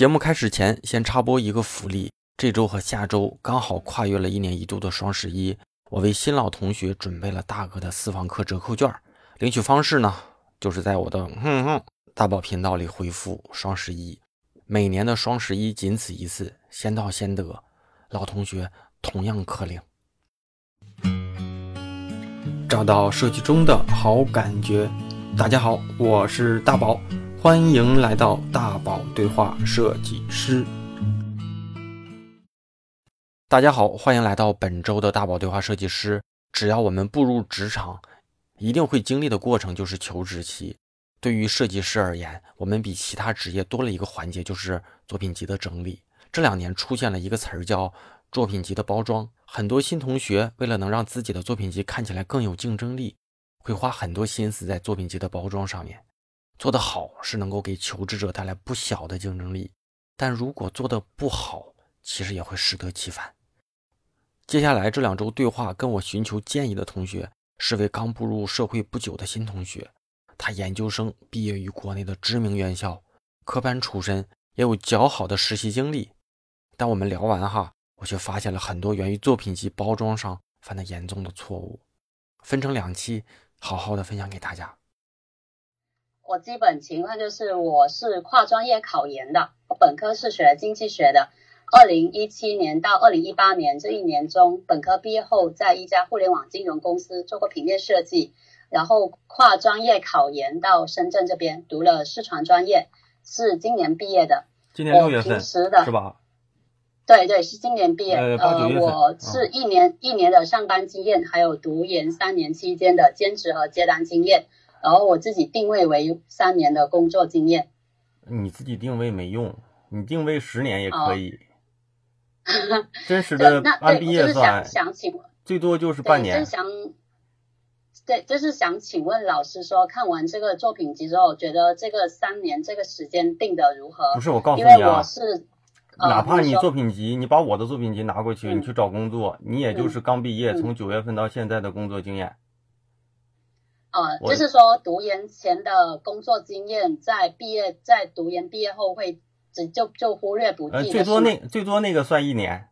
节目开始前，先插播一个福利：这周和下周刚好跨越了一年一度的双十一，我为新老同学准备了大额的私房课折扣券。领取方式呢，就是在我的哼哼大宝频道里回复“双十一”。每年的双十一仅此一次，先到先得，老同学同样可领。找到设计中的好感觉。大家好，我是大宝。欢迎来到大宝对话设计师。大家好，欢迎来到本周的大宝对话设计师。只要我们步入职场，一定会经历的过程就是求职期。对于设计师而言，我们比其他职业多了一个环节，就是作品集的整理。这两年出现了一个词儿叫作品集的包装，很多新同学为了能让自己的作品集看起来更有竞争力，会花很多心思在作品集的包装上面。做得好是能够给求职者带来不小的竞争力，但如果做得不好，其实也会适得其反。接下来这两周对话跟我寻求建议的同学是位刚步入社会不久的新同学，他研究生毕业于国内的知名院校，科班出身，也有较好的实习经历。但我们聊完哈，我却发现了很多源于作品集包装上犯的严重的错误，分成两期好好的分享给大家。我基本情况就是，我是跨专业考研的，我本科是学经济学的。二零一七年到二零一八年这一年中，本科毕业后在一家互联网金融公司做过平面设计，然后跨专业考研到深圳这边读了视传专业，是今年毕业的。今年六月份是吧？对对，是今年毕业。呃，我是一年一年的上班经验，还有读研三年期间的兼职和接单经验。然后我自己定位为三年的工作经验，你自己定位没用，你定位十年也可以。真实 的按毕业算，想请最多就是半年。想对，就是想请问老师说，看完这个作品集之后，觉得这个三年这个时间定的如何？不是我告诉你啊，因为我是哪怕你作品集，你把我的作品集拿过去，你去找工作，你也就是刚毕业，从九月份到现在的工作经验。呃，就是说读研前的工作经验，在毕业在读研毕业后会只就就忽略不计。呃，最多那最多那个算一年。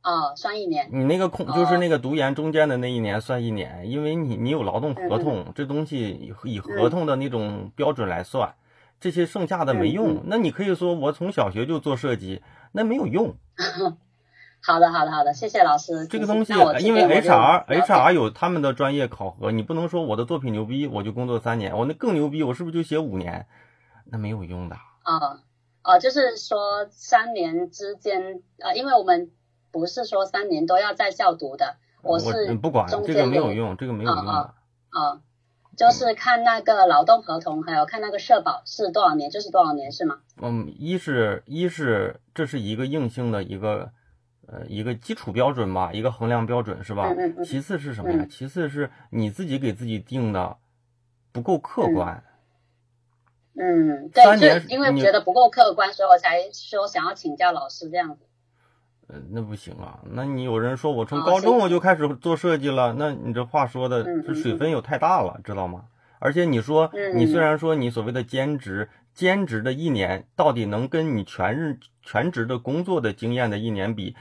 啊，算一年。你那个空就是那个读研中间的那一年算一年，因为你你有劳动合同，这东西以以合同的那种标准来算，这些剩下的没用。那你可以说我从小学就做设计，那没有用。好的，好的，好的，谢谢老师。这个东西，因为 HR HR 有他们的专业考核，你不能说我的作品牛逼，我就工作三年，我那更牛逼，我是不是就写五年？那没有用的。啊啊，就是说三年之间，呃，因为我们不是说三年都要在校读的，我是不管这个没有用，这个没有用啊啊，就是看那个劳动合同，还有看那个社保是多少年，就是多少年是吗？嗯，一是一是这是一个硬性的一个。呃，一个基础标准吧，一个衡量标准是吧？其次是什么呀？其次是你自己给自己定的不够客观。嗯，对，就因为觉得不够客观，所以我才说想要请教老师这样子。呃，那不行啊，那你有人说我从高中我就开始做设计了，那你这话说的这水分有太大了，知道吗？而且你说你虽然说你所谓的兼职，兼职的一年到底能跟你全日全职的工作的经验的一年比？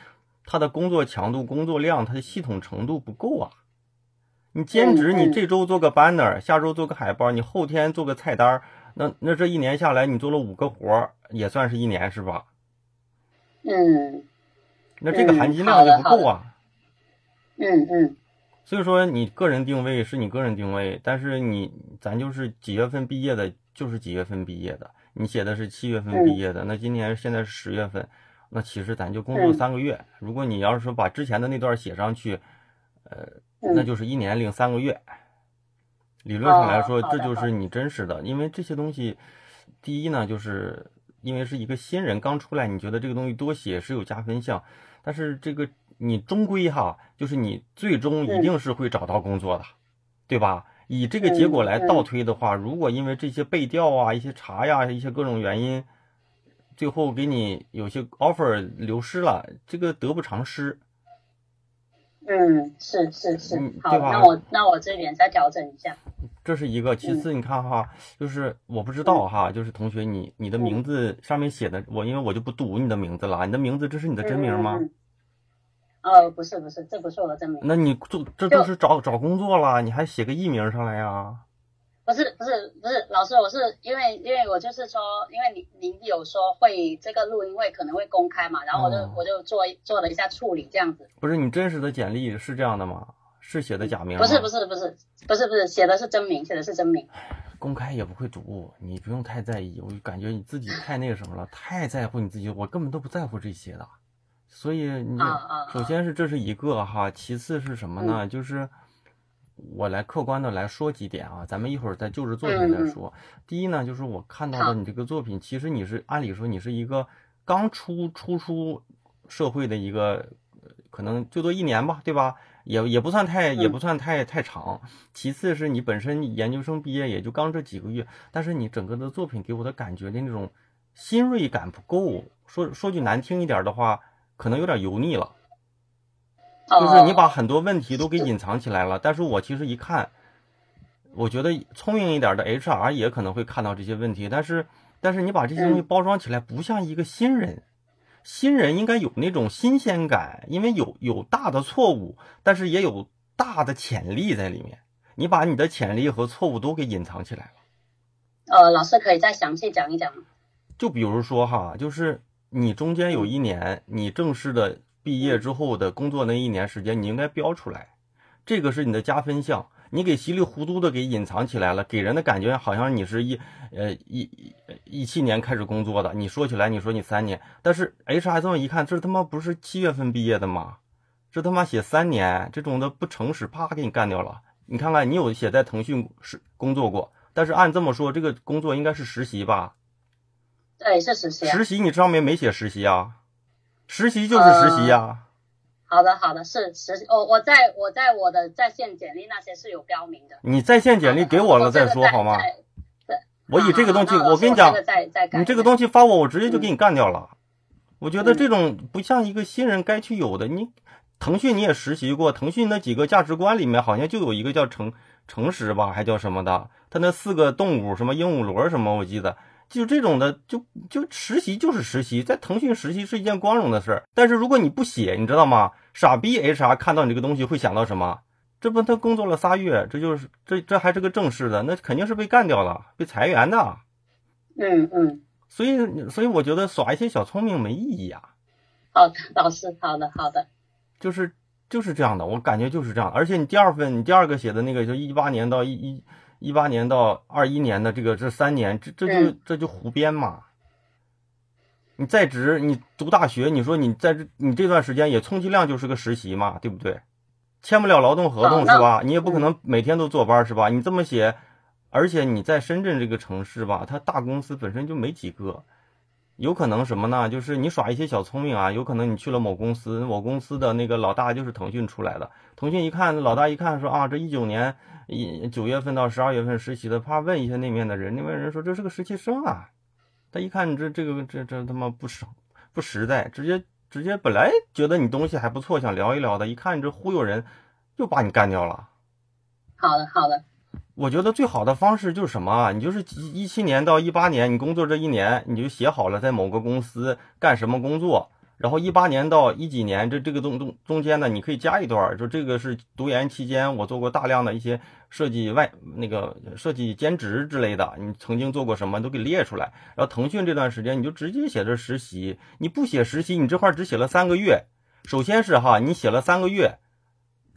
他的工作强度、工作量，他的系统程度不够啊！你兼职，你这周做个 banner，下周做个海报，你后天做个菜单，那那这一年下来，你做了五个活也算是一年是吧？嗯。那这个含金量就不够啊。嗯嗯。所以说，你个人定位是你个人定位，但是你咱就是几月份毕业的，就是几月份毕业的。你写的是七月份毕业的，那今年现在是十月份。那其实咱就工作三个月，如果你要是说把之前的那段写上去，呃，那就是一年零三个月。理论上来说，这就是你真实的。因为这些东西，第一呢，就是因为是一个新人刚出来，你觉得这个东西多写是有加分项，但是这个你终归哈，就是你最终一定是会找到工作的，对吧？以这个结果来倒推的话，如果因为这些背调啊、一些查呀、一些各种原因。最后给你有些 offer 流失了，这个得不偿失。嗯，是是是，好，那我那我这边再调整一下。这是一个。其次，你看哈，就是我不知道哈，就是同学你你的名字上面写的，我因为我就不读你的名字了。你的名字这是你的真名吗？呃，不是不是，这不是我的真名。那你做这都是找找工作了，你还写个艺名上来呀？不是不是不是，老师，我是因为因为我就是说，因为您您有说会这个录音会可能会公开嘛，然后我就我就做做了一下处理这样子。不是你真实的简历是这样的吗？是写的假名？不是不是不是不是不是写的是真名，写的是真名。公开也不会读，你不用太在意。我感觉你自己太那个什么了，太在乎你自己，我根本都不在乎这些的。所以你首先是这是一个哈，其次是什么呢？就是。我来客观的来说几点啊，咱们一会儿在就职作品再说。第一呢，就是我看到的你这个作品，其实你是按理说你是一个刚出初出社会的一个，可能最多一年吧，对吧？也也不算太也不算太太长。其次是你本身研究生毕业也就刚这几个月，但是你整个的作品给我的感觉的那种新锐感不够。说说句难听一点的话，可能有点油腻了。就是你把很多问题都给隐藏起来了，但是我其实一看，我觉得聪明一点的 HR 也可能会看到这些问题，但是但是你把这些东西包装起来，不像一个新人，新人应该有那种新鲜感，因为有有大的错误，但是也有大的潜力在里面，你把你的潜力和错误都给隐藏起来了。呃，老师可以再详细讲一讲吗？就比如说哈，就是你中间有一年你正式的。毕业之后的工作那一年时间，你应该标出来，这个是你的加分项。你给稀里糊涂的给隐藏起来了，给人的感觉好像你是一呃一一七年开始工作的。你说起来，你说你三年，但是 HR 这么一看，这他妈不是七月份毕业的吗？这他妈写三年，这种的不诚实，啪给你干掉了。你看看，你有写在腾讯是工作过，但是按这么说，这个工作应该是实习吧？对，是实习。实习你上面没写实习啊？实习就是实习呀。好的，好的，是实习。我我在我在我的在线简历那些是有标明的。你在线简历给我了再说好吗？对。我以这个东西，我跟你讲，你这个东西发我，我直接就给你干掉了。我觉得这种不像一个新人该去有的。你腾讯你也实习过，腾讯那几个价值观里面好像就有一个叫诚诚实吧，还叫什么的？他那四个动物什么鹦鹉螺什么，我记得。就这种的，就就实习就是实习，在腾讯实习是一件光荣的事儿。但是如果你不写，你知道吗？傻逼 HR 看到你这个东西会想到什么？这不他工作了仨月，这就是这这还是个正式的，那肯定是被干掉了，被裁员的。嗯嗯。所以所以我觉得耍一些小聪明没意义啊。好的，老师，好的好的。就是就是这样的，我感觉就是这样。而且你第二份，你第二个写的那个，就一八年到一一。一八年到二一年的这个这三年，这这就这就胡编嘛。你在职，你读大学，你说你在这你这段时间也充其量就是个实习嘛，对不对？签不了劳动合同是吧？你也不可能每天都坐班是吧？你这么写，而且你在深圳这个城市吧，它大公司本身就没几个。有可能什么呢？就是你耍一些小聪明啊，有可能你去了某公司，某公司的那个老大就是腾讯出来的。腾讯一看，老大一看说啊，这一九年一九月份到十二月份实习的，怕问一下那面的人，那边人说这是个实习生啊。他一看这这个这这他妈不实不实在，直接直接本来觉得你东西还不错，想聊一聊的，一看你这忽悠人，又把你干掉了。好的，好的。我觉得最好的方式就是什么啊？你就是一七年到一八年，你工作这一年，你就写好了在某个公司干什么工作。然后一八年到一几年，这这个中中中间呢，你可以加一段，就这个是读研期间我做过大量的一些设计外那个设计兼职之类的，你曾经做过什么都给列出来。然后腾讯这段时间你就直接写着实习，你不写实习，你这块只写了三个月。首先是哈，你写了三个月。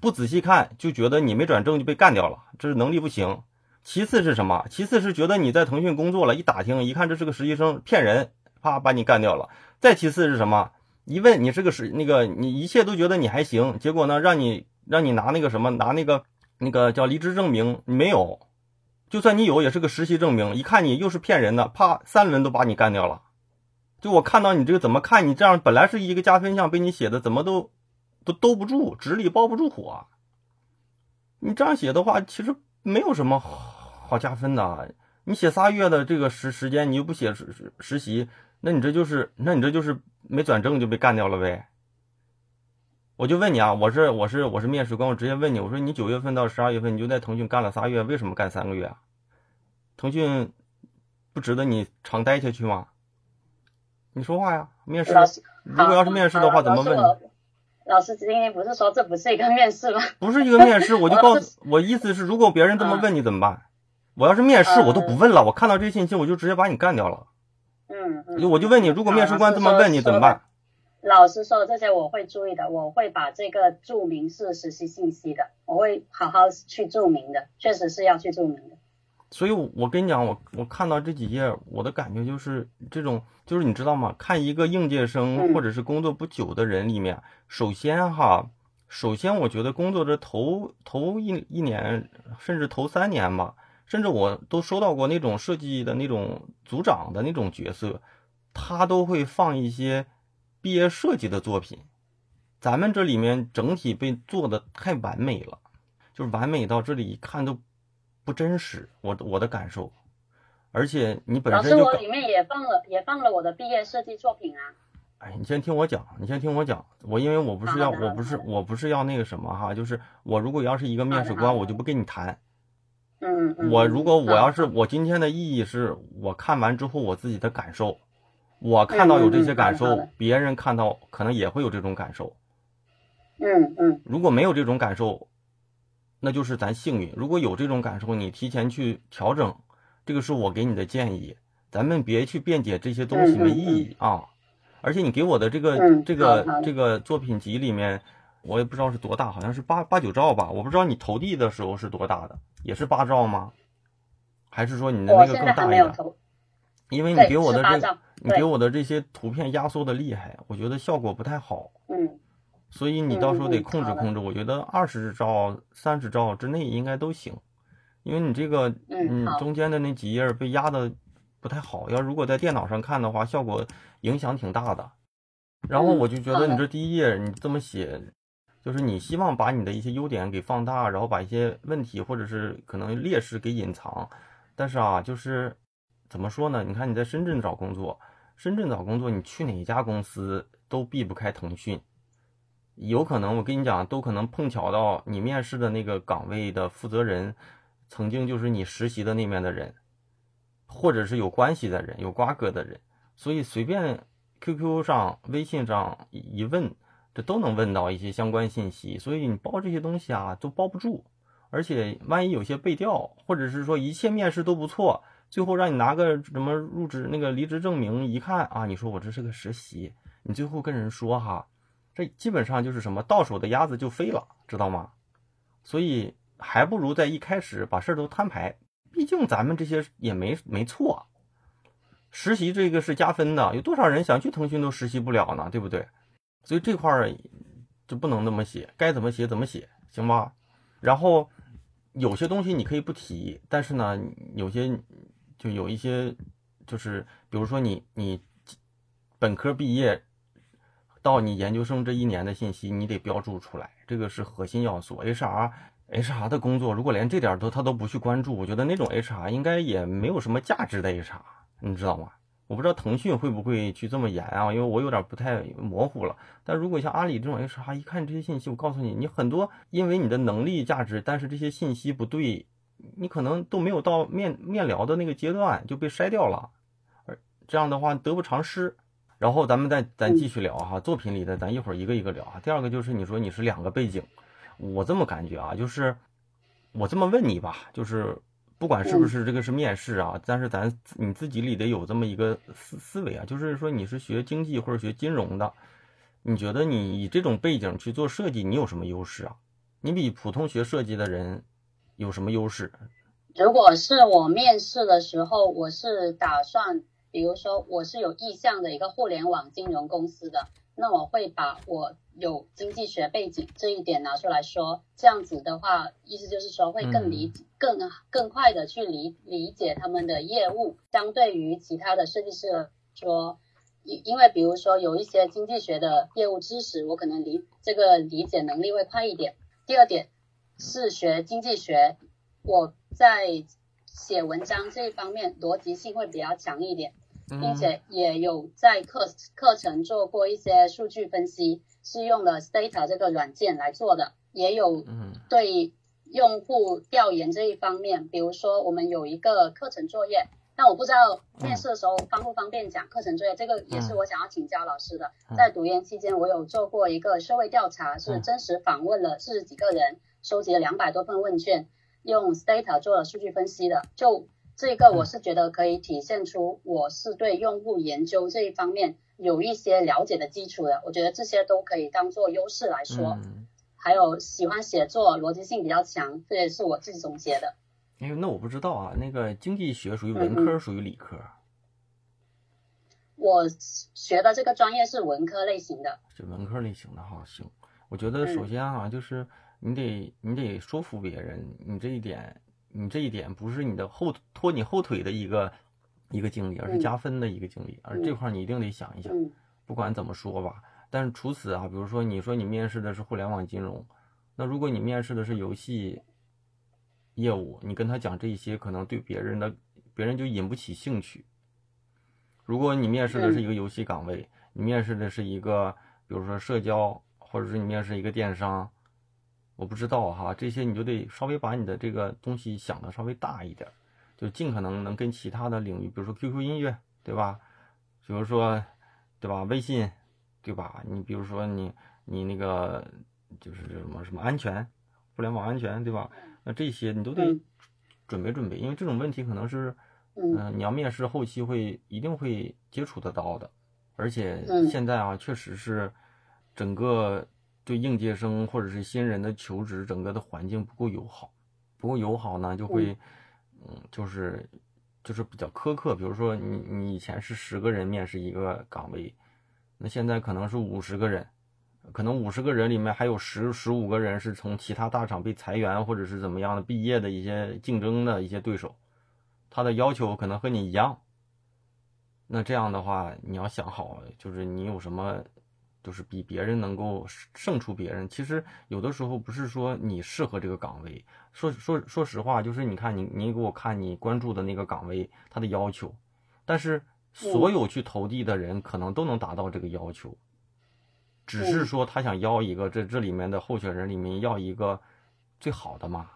不仔细看就觉得你没转正就被干掉了，这是能力不行。其次是什么？其次是觉得你在腾讯工作了，一打听一看这是个实习生，骗人，啪把你干掉了。再其次是什么？一问你是个实那个你一切都觉得你还行，结果呢让你让你拿那个什么拿那个那个叫离职证明，你没有，就算你有也是个实习证明，一看你又是骗人的，啪三轮都把你干掉了。就我看到你这个怎么看你这样本来是一个加分项，被你写的怎么都。都兜不住，纸里包不住火。你这样写的话，其实没有什么好加分的。你写仨月的这个时时间，你又不写实实实习，那你这就是，那你这就是没转正就被干掉了呗。我就问你啊，我是我是我是面试官，我直接问你，我说你九月份到十二月份你就在腾讯干了仨月，为什么干三个月啊？腾讯不值得你长待下去吗？你说话呀，面试。如果要是面试的话，怎么问你？老师今天不是说这不是一个面试吗？不是一个面试，我就告诉我意思是，如果别人这么问你怎么办？我要是面试，我都不问了，我看到这些信息，我就直接把你干掉了。嗯嗯。我就问你，如果面试官这么问你怎么办？老师说的这些我会注意的，我会把这个注明是实习信息的，我会好好去注明的，确实是要去注明的。所以，我跟你讲，我我看到这几页，我的感觉就是这种，就是你知道吗？看一个应届生或者是工作不久的人里面，首先哈，首先我觉得工作这头头一一年，甚至头三年吧，甚至我都收到过那种设计的那种组长的那种角色，他都会放一些毕业设计的作品。咱们这里面整体被做的太完美了，就是完美到这里一看都。不真实，我我的感受，而且你本身就我里面也放了也放了我的毕业设计作品啊。哎，你先听我讲，你先听我讲，我因为我不是要我不是我不是要那个什么哈，就是我如果要是一个面试官，我就不跟你谈。嗯嗯。我如果我要是我今天的意义是我看完之后我自己的感受，我看到有这些感受，别人看到可能也会有这种感受。嗯嗯。如果没有这种感受。那就是咱幸运。如果有这种感受，你提前去调整，这个是我给你的建议。咱们别去辩解这些东西没意义啊。而且你给我的这个这个这个作品集里面，我也不知道是多大，好像是八八九兆吧。我不知道你投递的时候是多大的，也是八兆吗？还是说你的那个更大一点？因为你给我的这，你给我的这些图片压缩的厉害，我觉得效果不太好。嗯。所以你到时候得控制控制，我觉得二十兆、三十兆之内应该都行，因为你这个嗯中间的那几页被压的不太好，要如果在电脑上看的话，效果影响挺大的。然后我就觉得你这第一页你这么写，就是你希望把你的一些优点给放大，然后把一些问题或者是可能劣势给隐藏。但是啊，就是怎么说呢？你看你在深圳找工作，深圳找工作，你去哪家公司都避不开腾讯。有可能，我跟你讲，都可能碰巧到你面试的那个岗位的负责人，曾经就是你实习的那面的人，或者是有关系的人、有瓜葛的人，所以随便 QQ 上、微信上一问，这都能问到一些相关信息。所以你包这些东西啊，都包不住。而且万一有些背调，或者是说一切面试都不错，最后让你拿个什么入职那个离职证明一看啊，你说我这是个实习，你最后跟人说哈。这基本上就是什么到手的鸭子就飞了，知道吗？所以还不如在一开始把事儿都摊牌。毕竟咱们这些也没没错，实习这个是加分的。有多少人想去腾讯都实习不了呢？对不对？所以这块儿就不能那么写，该怎么写怎么写，行吧？然后有些东西你可以不提，但是呢，有些就有一些就是，比如说你你本科毕业。到你研究生这一年的信息，你得标注出来，这个是核心要素。HR，HR 的工作如果连这点都他都不去关注，我觉得那种 HR 应该也没有什么价值的 HR，你知道吗？我不知道腾讯会不会去这么严啊，因为我有点不太模糊了。但如果像阿里这种 HR，一看这些信息，我告诉你，你很多因为你的能力价值，但是这些信息不对，你可能都没有到面面聊的那个阶段就被筛掉了，而这样的话得不偿失。然后咱们再咱继续聊哈，作品里的咱一会儿一个一个聊啊。第二个就是你说你是两个背景，我这么感觉啊，就是我这么问你吧，就是不管是不是这个是面试啊，但是咱你自己里得有这么一个思思维啊，就是说你是学经济或者学金融的，你觉得你以这种背景去做设计，你有什么优势啊？你比普通学设计的人有什么优势？如果是我面试的时候，我是打算。比如说，我是有意向的一个互联网金融公司的，那我会把我有经济学背景这一点拿出来说，这样子的话，意思就是说会更理更更快的去理理解他们的业务，相对于其他的设计师说，因因为比如说有一些经济学的业务知识，我可能理这个理解能力会快一点。第二点是学经济学，我在写文章这一方面逻辑性会比较强一点。并且也有在课课程做过一些数据分析，是用了 Stata 这个软件来做的，也有对用户调研这一方面，比如说我们有一个课程作业。但我不知道面试的时候方不方便讲课程作业，这个也是我想要请教老师的。在读研期间，我有做过一个社会调查，是真实访问了四十几个人，收集了两百多份问卷，用 Stata 做了数据分析的。就这个，我是觉得可以体现出我是对用户研究这一方面有一些了解的基础的。我觉得这些都可以当做优势来说。还有喜欢写作，逻辑性比较强，这也是我自己总结的。哎，那我不知道啊。那个经济学属于文科，属于理科？我学的这个专业是文科类型的，是文科类型的哈。行，我觉得首先啊，就是你得你得说服别人，你这一点，你这一点不是你的后拖你后腿的一个一个经历，而是加分的一个经历。而这块你一定得想一想，不管怎么说吧。但是除此啊，比如说你说你面试的是互联网金融，那如果你面试的是游戏。业务，你跟他讲这些，可能对别人的别人就引不起兴趣。如果你面试的是一个游戏岗位，你面试的是一个，比如说社交，或者是你面试一个电商，我不知道哈，这些你就得稍微把你的这个东西想的稍微大一点，就尽可能能跟其他的领域，比如说 QQ 音乐，对吧？比如说，对吧？微信，对吧？你比如说你你那个就是什么什么安全，互联网安全，对吧？那这些你都得准备准备，因为这种问题可能是，嗯，你要面试后期会一定会接触得到的，而且现在啊，确实是整个对应届生或者是新人的求职整个的环境不够友好，不够友好呢，就会，嗯，就是就是比较苛刻。比如说你你以前是十个人面试一个岗位，那现在可能是五十个人。可能五十个人里面还有十十五个人是从其他大厂被裁员或者是怎么样的毕业的一些竞争的一些对手，他的要求可能和你一样。那这样的话，你要想好，就是你有什么，就是比别人能够胜出别人。其实有的时候不是说你适合这个岗位，说说说实话，就是你看你你给我看你关注的那个岗位他的要求，但是所有去投递的人可能都能达到这个要求。只是说他想要一个这这里面的候选人里面要一个最好的嘛，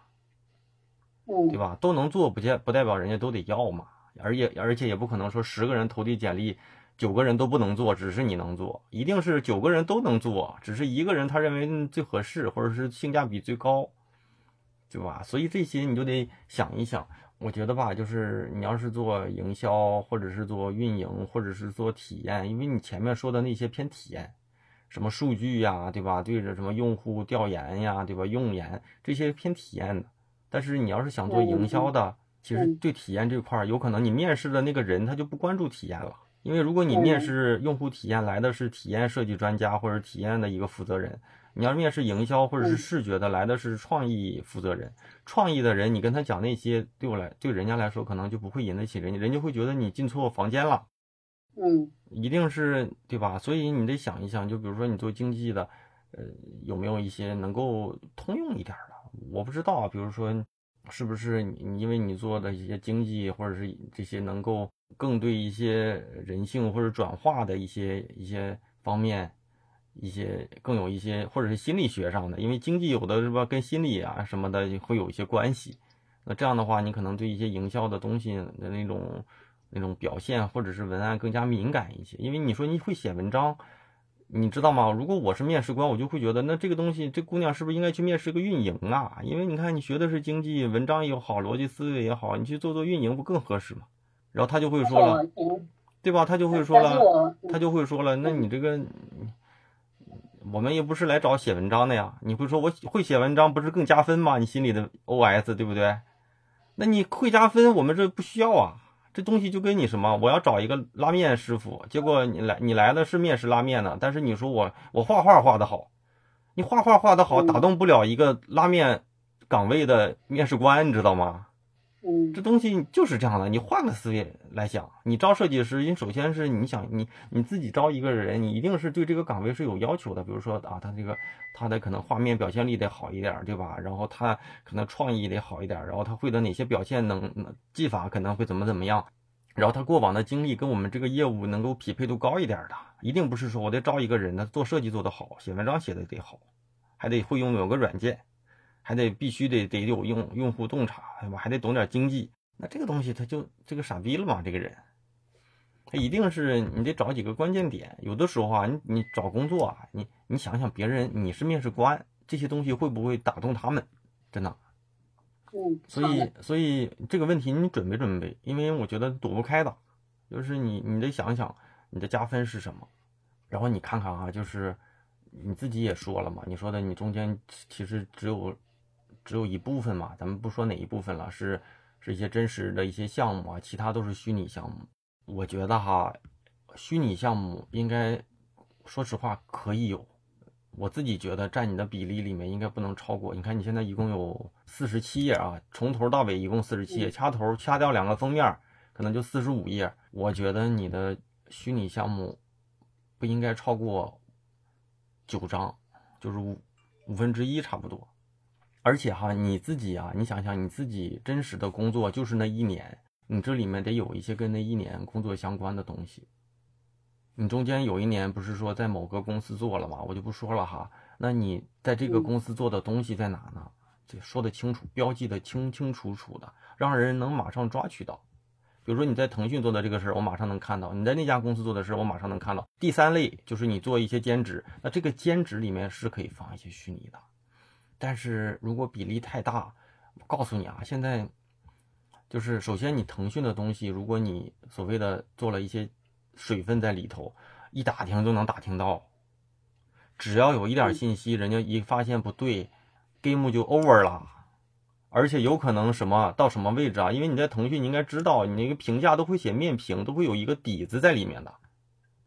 对吧？都能做不见不代表人家都得要嘛，而且而且也不可能说十个人投递简历，九个人都不能做，只是你能做，一定是九个人都能做，只是一个人他认为最合适或者是性价比最高，对吧？所以这些你就得想一想。我觉得吧，就是你要是做营销或者是做运营或者是做体验，因为你前面说的那些偏体验。什么数据呀，对吧？对着什么用户调研呀，对吧？用研这些偏体验的。但是你要是想做营销的，其实对体验这块儿，有可能你面试的那个人他就不关注体验了。因为如果你面试用户体验来的是体验设计专家或者体验的一个负责人，你要面试营销或者是视觉的来的是创意负责人，创意的人你跟他讲那些，对我来对人家来说可能就不会引得起人家，人家会觉得你进错房间了。嗯，一定是对吧？所以你得想一想，就比如说你做经济的，呃，有没有一些能够通用一点的？我不知道啊，比如说是不是你因为你做的一些经济或者是这些能够更对一些人性或者转化的一些一些方面，一些更有一些或者是心理学上的，因为经济有的是吧跟心理啊什么的会有一些关系。那这样的话，你可能对一些营销的东西的那种。那种表现或者是文案更加敏感一些，因为你说你会写文章，你知道吗？如果我是面试官，我就会觉得那这个东西，这姑娘是不是应该去面试个运营啊？因为你看你学的是经济，文章也好，逻辑思维也好，你去做做运营不更合适吗？然后他就会说了，对吧？他就会说了，他就会说了，那你这个，我们也不是来找写文章的呀。你会说我会写文章不是更加分吗？你心里的 OS 对不对？那你会加分，我们这不需要啊。这东西就跟你什么，我要找一个拉面师傅，结果你来你来的是面食拉面的，但是你说我我画画画的好，你画画画的好打动不了一个拉面岗位的面试官，你知道吗？这东西就是这样的，你换个思维来想，你招设计师，你首先是你想你你自己招一个人，你一定是对这个岗位是有要求的，比如说啊，他这个他的可能画面表现力得好一点，对吧？然后他可能创意得好一点，然后他会的哪些表现能技法可能会怎么怎么样，然后他过往的经历跟我们这个业务能够匹配度高一点的，一定不是说我得招一个人，他做设计做得好，写文章写的得好，还得会用某个软件，还得必须得得有用用户洞察，对吧？还得懂点经济。那这个东西他就这个傻逼了嘛？这个人，他一定是你得找几个关键点。有的时候啊，你你找工作啊，你你想想别人，你是面试官，这些东西会不会打动他们？真的。嗯，所以所以这个问题你准备准备，因为我觉得躲不开的，就是你你得想想你的加分是什么，然后你看看啊，就是你自己也说了嘛，你说的你中间其实只有只有一部分嘛，咱们不说哪一部分了，是是一些真实的一些项目啊，其他都是虚拟项目。我觉得哈，虚拟项目应该说实话可以有。我自己觉得占你的比例里面应该不能超过。你看你现在一共有四十七页啊，从头到尾一共四十七页，掐头掐掉两个封面，可能就四十五页。我觉得你的虚拟项目不应该超过九张，就是五五分之一差不多。而且哈，你自己啊，你想想你自己真实的工作就是那一年，你这里面得有一些跟那一年工作相关的东西。你中间有一年不是说在某个公司做了吗？我就不说了哈。那你在这个公司做的东西在哪呢？这说的清楚，标记的清清楚楚的，让人能马上抓取到。比如说你在腾讯做的这个事儿，我马上能看到；你在那家公司做的事儿，我马上能看到。第三类就是你做一些兼职，那这个兼职里面是可以放一些虚拟的，但是如果比例太大，我告诉你啊，现在就是首先你腾讯的东西，如果你所谓的做了一些。水分在里头，一打听就能打听到。只要有一点信息，人家一发现不对，game 就 over 了。而且有可能什么到什么位置啊？因为你在腾讯，你应该知道，你那个评价都会写面评，都会有一个底子在里面的。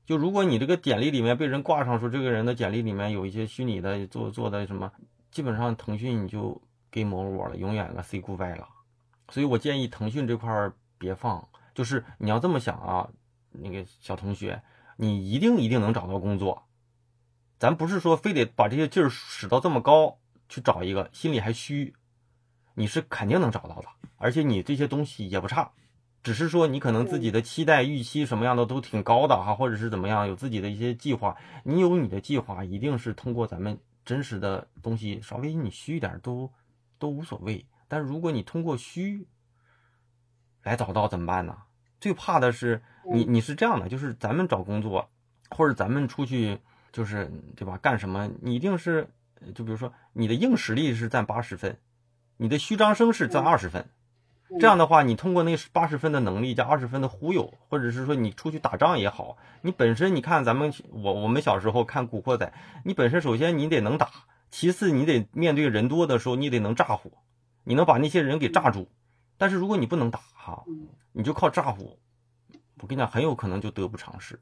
就如果你这个简历里面被人挂上说这个人的简历里面有一些虚拟的做做的什么，基本上腾讯你就 game over 了，永远了 say goodbye 了。所以我建议腾讯这块儿别放，就是你要这么想啊。那个小同学，你一定一定能找到工作。咱不是说非得把这些劲儿使到这么高去找一个，心里还虚。你是肯定能找到的，而且你这些东西也不差，只是说你可能自己的期待预期什么样的都挺高的哈，或者是怎么样，有自己的一些计划。你有你的计划，一定是通过咱们真实的东西，稍微你虚一点都都无所谓。但如果你通过虚来找到怎么办呢？最怕的是你，你是这样的，就是咱们找工作，或者咱们出去，就是对吧？干什么？你一定是，就比如说你的硬实力是占八十分，你的虚张声势占二十分。这样的话，你通过那八十分的能力加二十分的忽悠，或者是说你出去打仗也好，你本身你看咱们我我们小时候看《古惑仔》，你本身首先你得能打，其次你得面对人多的时候你得能炸火，你能把那些人给炸住。但是如果你不能打哈。你就靠炸唬，我跟你讲，很有可能就得不偿失。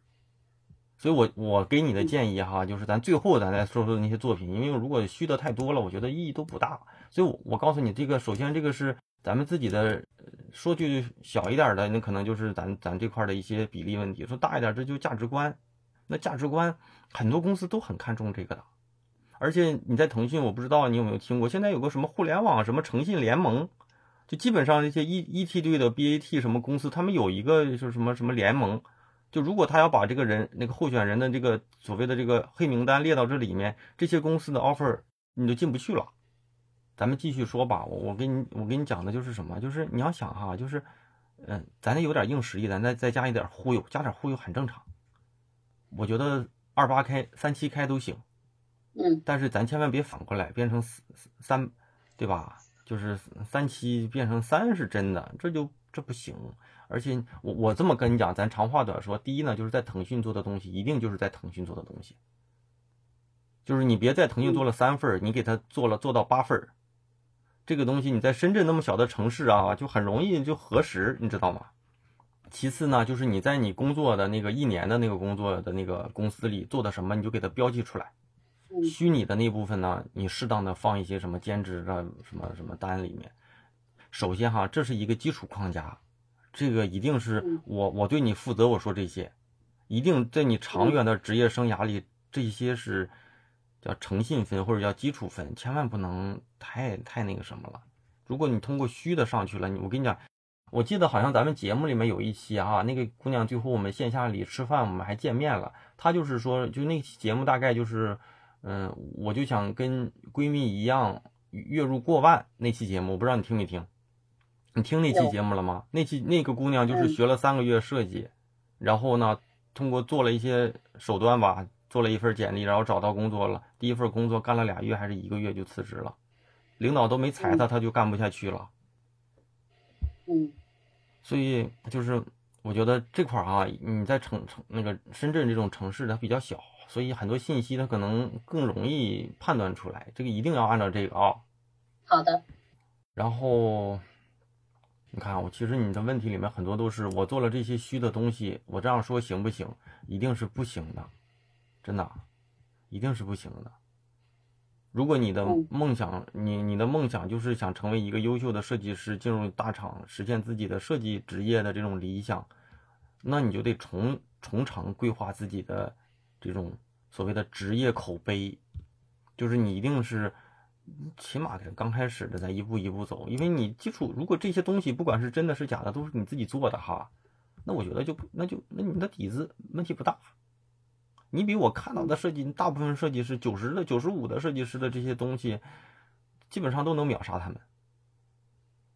所以，我我给你的建议哈，就是咱最后咱再说说那些作品，因为如果虚的太多了，我觉得意义都不大。所以，我我告诉你，这个首先这个是咱们自己的，说句小一点的，那可能就是咱咱这块的一些比例问题；说大一点，这就价值观。那价值观很多公司都很看重这个的。而且你在腾讯，我不知道你有没有听过，现在有个什么互联网什么诚信联盟。就基本上那些 E E T 队的 B A T 什么公司，他们有一个就是什么什么联盟，就如果他要把这个人那个候选人的这个所谓的这个黑名单列到这里面，这些公司的 offer 你就进不去了。咱们继续说吧，我我给你我给你讲的就是什么，就是你要想哈，就是嗯，咱得有点硬实力，咱再再加一点忽悠，加点忽悠很正常。我觉得二八开三七开都行，嗯，但是咱千万别反过来变成三，对吧？就是三七变成三是真的，这就这不行。而且我我这么跟你讲，咱长话短说。第一呢，就是在腾讯做的东西，一定就是在腾讯做的东西。就是你别在腾讯做了三份你给他做了做到八份这个东西你在深圳那么小的城市啊，就很容易就核实，你知道吗？其次呢，就是你在你工作的那个一年的那个工作的那个公司里做的什么，你就给他标记出来。虚拟的那部分呢，你适当的放一些什么兼职的什么什么单里面。首先哈，这是一个基础框架，这个一定是我我对你负责，我说这些，一定在你长远的职业生涯里，这些是叫诚信分或者叫基础分，千万不能太太那个什么了。如果你通过虚的上去了，你我跟你讲，我记得好像咱们节目里面有一期啊，那个姑娘最后我们线下里吃饭，我们还见面了。她就是说，就那期节目大概就是，嗯，我就想跟闺蜜一样月入过万那期节目，我不知道你听没听？你听那期节目了吗？那期那个姑娘就是学了三个月设计，然后呢，通过做了一些手段吧，做了一份简历，然后找到工作了。第一份工作干了俩月还是一个月就辞职了，领导都没裁她，她就干不下去了。嗯，所以就是我觉得这块儿啊，你在城城那个深圳这种城市它比较小，所以很多信息它可能更容易判断出来。这个一定要按照这个啊。好的。然后你看，我其实你的问题里面很多都是我做了这些虚的东西，我这样说行不行？一定是不行的，真的，一定是不行的。如果你的梦想，你你的梦想就是想成为一个优秀的设计师，进入大厂，实现自己的设计职业的这种理想，那你就得从从长规划自己的这种所谓的职业口碑，就是你一定是起码得刚开始的咱一步一步走，因为你基础如果这些东西不管是真的是假的，都是你自己做的哈，那我觉得就那就那你的底子问题不大。你比我看到的设计，大部分设计师九十的、九十五的设计师的这些东西，基本上都能秒杀他们。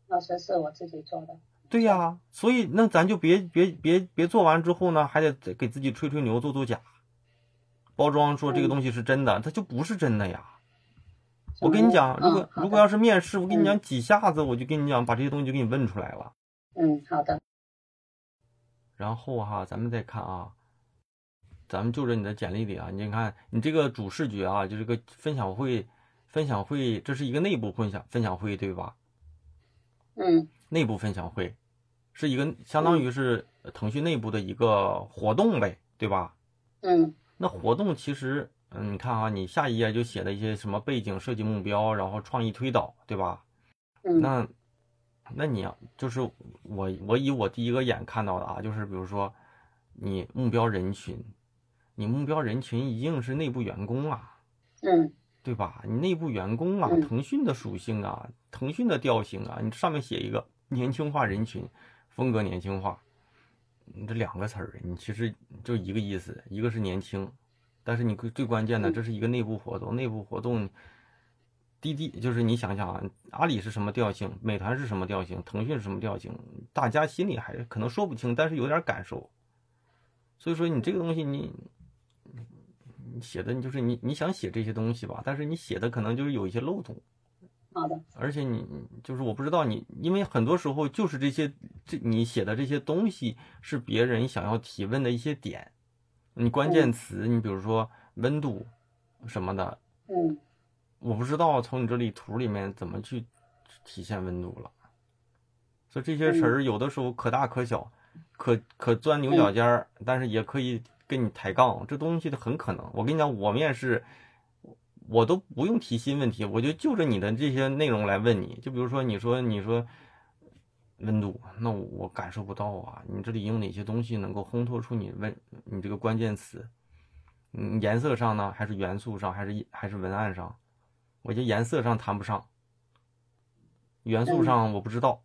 老师是我自己做的。对呀，所以那咱就别别别别做完之后呢，还得给自己吹吹牛、做做假，包装说这个东西是真的，它就不是真的呀。我跟你讲，如果如果要是面试，我跟你讲几下子，我就跟你讲把这些东西就给你问出来了。嗯，好的。然后哈，咱们再看啊。咱们就着你的简历里啊，你看你这个主视觉啊，就这个分享会，分享会，这是一个内部分享分享会，对吧？嗯。内部分享会，是一个相当于是腾讯内部的一个活动呗，对吧？嗯。那活动其实，嗯，你看啊，你下一页就写了一些什么背景设计目标，然后创意推导，对吧？嗯。那，那你要就是我我以我第一个眼看到的啊，就是比如说你目标人群。你目标人群一定是内部员工啊，嗯，对吧？你内部员工啊，腾讯的属性啊，腾讯的调性啊，你上面写一个年轻化人群，风格年轻化，你这两个词儿，你其实就一个意思，一个是年轻，但是你最关键的，这是一个内部活动，内部活动，滴滴就是你想想啊，阿里是什么调性，美团是什么调性，腾讯是什么调性，大家心里还可能说不清，但是有点感受，所以说你这个东西你。你写的你就是你你想写这些东西吧，但是你写的可能就是有一些漏洞。好的。而且你就是我不知道你，因为很多时候就是这些这你写的这些东西是别人想要提问的一些点，你关键词你比如说温度什么的，嗯，我不知道从你这里图里面怎么去体现温度了。所以这些词儿有的时候可大可小，可可钻牛角尖儿，但是也可以。跟你抬杠，这东西很可能。我跟你讲，我面试，我都不用提新问题，我就就着你的这些内容来问你。就比如说，你说你说温度，那我感受不到啊。你这里用哪些东西能够烘托出你问你这个关键词？嗯，颜色上呢，还是元素上，还是还是文案上？我觉得颜色上谈不上，元素上我不知道。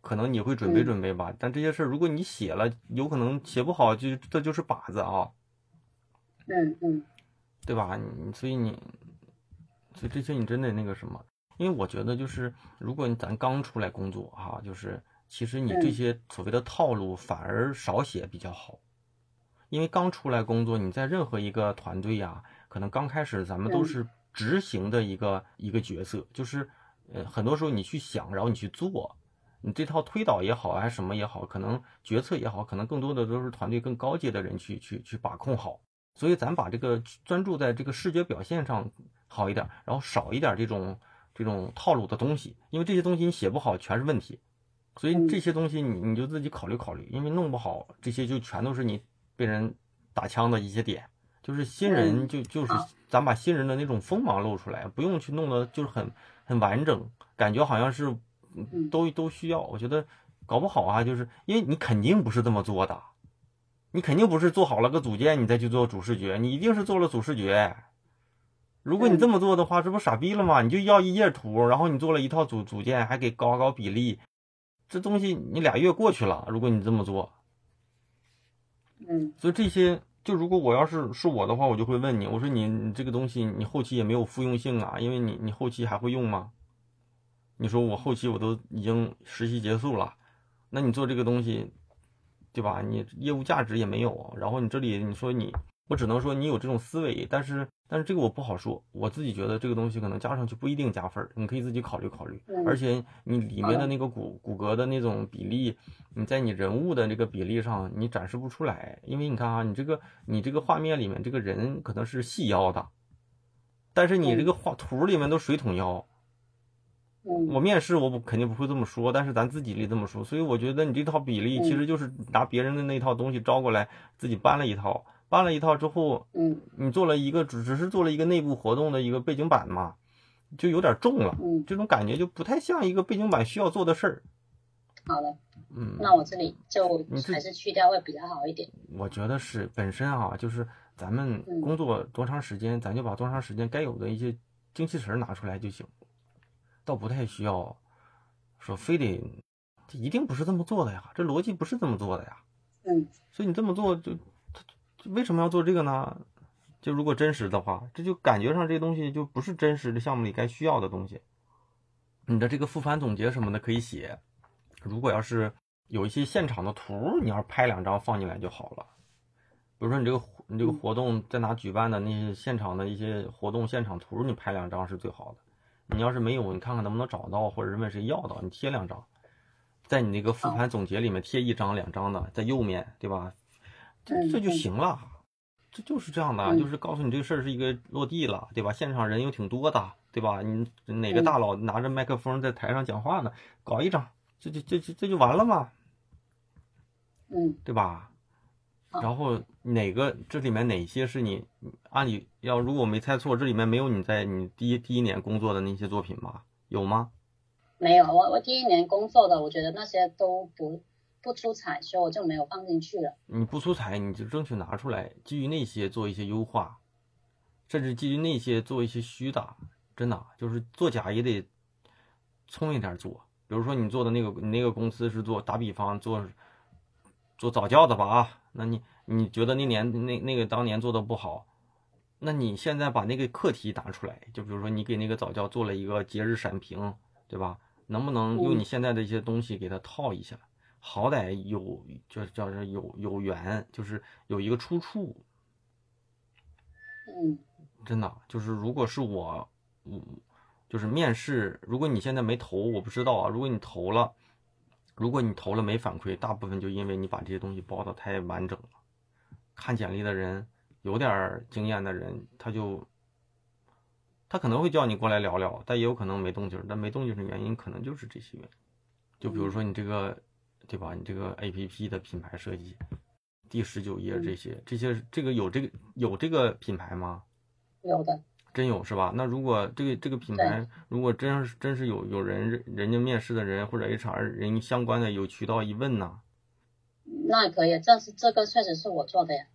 可能你会准备准备吧，但这些事儿如果你写了，有可能写不好，就这就是靶子啊。嗯嗯，对吧？你所以你，所以这些你真得那个什么？因为我觉得就是，如果咱刚出来工作哈，就是其实你这些所谓的套路反而少写比较好，因为刚出来工作，你在任何一个团队呀，可能刚开始咱们都是执行的一个一个角色，就是呃很多时候你去想，然后你去做。你这套推导也好，还是什么也好，可能决策也好，可能更多的都是团队更高阶的人去去去把控好。所以咱把这个专注在这个视觉表现上好一点，然后少一点这种这种套路的东西，因为这些东西你写不好全是问题。所以这些东西你你就自己考虑考虑，因为弄不好这些就全都是你被人打枪的一些点。就是新人就就是咱把新人的那种锋芒露出来，不用去弄得就是很很完整，感觉好像是。都都需要，我觉得搞不好啊，就是因为你肯定不是这么做的，你肯定不是做好了个组件，你再去做主视觉，你一定是做了主视觉。如果你这么做的话，这不傻逼了吗？你就要一页图，然后你做了一套组组件，还给搞搞比例，这东西你俩月过去了，如果你这么做，嗯，所以这些就如果我要是是我的话，我就会问你，我说你你这个东西你后期也没有复用性啊，因为你你后期还会用吗？你说我后期我都已经实习结束了，那你做这个东西，对吧？你业务价值也没有，然后你这里你说你，我只能说你有这种思维，但是但是这个我不好说，我自己觉得这个东西可能加上去不一定加分，你可以自己考虑考虑。而且你里面的那个骨骨骼的那种比例，你在你人物的这个比例上你展示不出来，因为你看啊，你这个你这个画面里面这个人可能是细腰的，但是你这个画图里面都水桶腰。我面试我不肯定不会这么说，但是咱自己得这么说，所以我觉得你这套比例其实就是拿别人的那套东西招过来，自己搬了一套，搬了一套之后，嗯，你做了一个只只是做了一个内部活动的一个背景板嘛，就有点重了，嗯，这种感觉就不太像一个背景板需要做的事儿。好了，嗯，那我这里就还是去掉会比较好一点。我觉得是本身啊，就是咱们工作多长时间，咱就把多长时间该有的一些精气神拿出来就行。倒不太需要说非得，这一定不是这么做的呀，这逻辑不是这么做的呀。嗯，所以你这么做就，他为什么要做这个呢？就如果真实的话，这就感觉上这东西就不是真实的项目里该需要的东西。你的这个复盘总结什么的可以写，如果要是有一些现场的图，你要是拍两张放进来就好了。比如说你这个你这个活动在哪举办的那些现场的一些活动现场图，你拍两张是最好的。你要是没有，你看看能不能找到，或者是问谁要到，你贴两张，在你那个复盘总结里面贴一张、两张的，在右面对吧？这这就行了，这就是这样的，就是告诉你这个事儿是一个落地了，对吧？现场人又挺多的，对吧？你哪个大佬拿着麦克风在台上讲话呢？搞一张，这就这这这就完了嘛，嗯，对吧？然后哪个这里面哪些是你按理要如果我没猜错，这里面没有你在你第一第一年工作的那些作品吧？有吗？没有，我我第一年工作的，我觉得那些都不不出彩，所以我就没有放进去了。你不出彩，你就争取拿出来，基于那些做一些优化，甚至基于那些做一些虚的，真的就是作假也得聪明点做。比如说你做的那个你那个公司是做打比方做做早教的吧啊。那你你觉得那年那那个当年做的不好，那你现在把那个课题打出来，就比如说你给那个早教做了一个节日闪评，对吧？能不能用你现在的一些东西给它套一下？好歹有就叫是有有缘，就是有一个出处。嗯，真的就是如果是我，嗯，就是面试，如果你现在没投，我不知道啊。如果你投了。如果你投了没反馈，大部分就因为你把这些东西包的太完整了。看简历的人有点经验的人，他就他可能会叫你过来聊聊，但也有可能没动静。但没动静的原因可能就是这些原因。就比如说你这个，对吧？你这个 A P P 的品牌设计，第十九页这些，这些这个有这个有这个品牌吗？有的。真有是吧？那如果这个这个品牌，如果真是真是有有人人家面试的人或者 HR 人相关的有渠道一问呢？那可以，这是这个确实是我做的呀。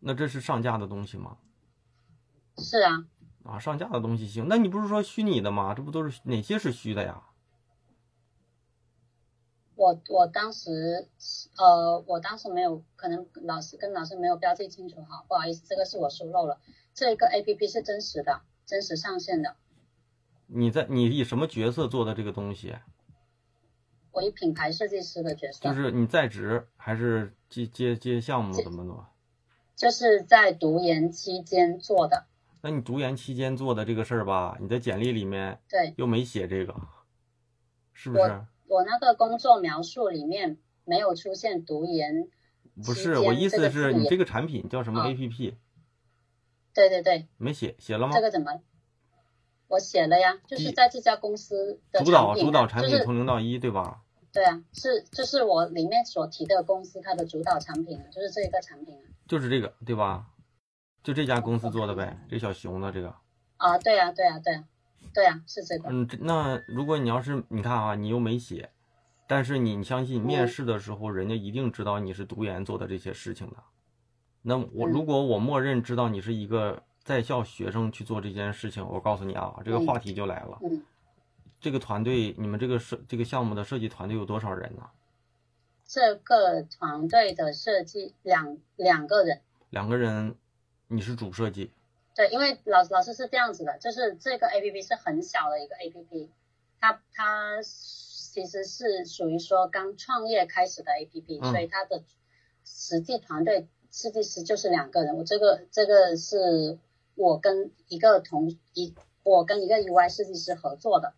那这是上架的东西吗？是啊。啊，上架的东西行。那你不是说虚拟的吗？这不都是哪些是虚的呀？我我当时呃，我当时没有，可能老师跟老师没有标记清楚哈，不好意思，这个是我疏漏了。这个 A P P 是真实的，真实上线的。你在你以什么角色做的这个东西？我以品牌设计师的角色。就是你在职还是接接接项目怎么做？就是在读研期间做的。那你读研期间做的这个事儿吧，你在简历里面对又没写这个，是不是？我我那个工作描述里面没有出现读研。不是，我意思是你这个产品叫什么 A P P？对对对，没写写了吗？这个怎么？我写了呀，就是在这家公司的主导主导产品从零到一对吧？对啊，是就是我里面所提的公司它的主导产品，就是这个产品啊。就是这个对吧？就这家公司做的呗，这小熊的这个。啊，对啊对啊对呀，对啊是这个。嗯，那如果你要是你看啊，你又没写，但是你相信面试的时候，人家一定知道你是读研做的这些事情的。那我如果我默认知道你是一个在校学生去做这件事情，我告诉你啊，这个话题就来了。这个团队，你们这个设这个项目的设计团队有多少人呢？这个团队的设计两两个人，两个人，你是主设计。对，因为老老师是这样子的，就是这个 A P P 是很小的一个 A P P，它它其实是属于说刚创业开始的 A P P，所以它的实际团队设计师就是两个人。我这个这个是我跟一个同一我跟一个 U I 设计师合作的。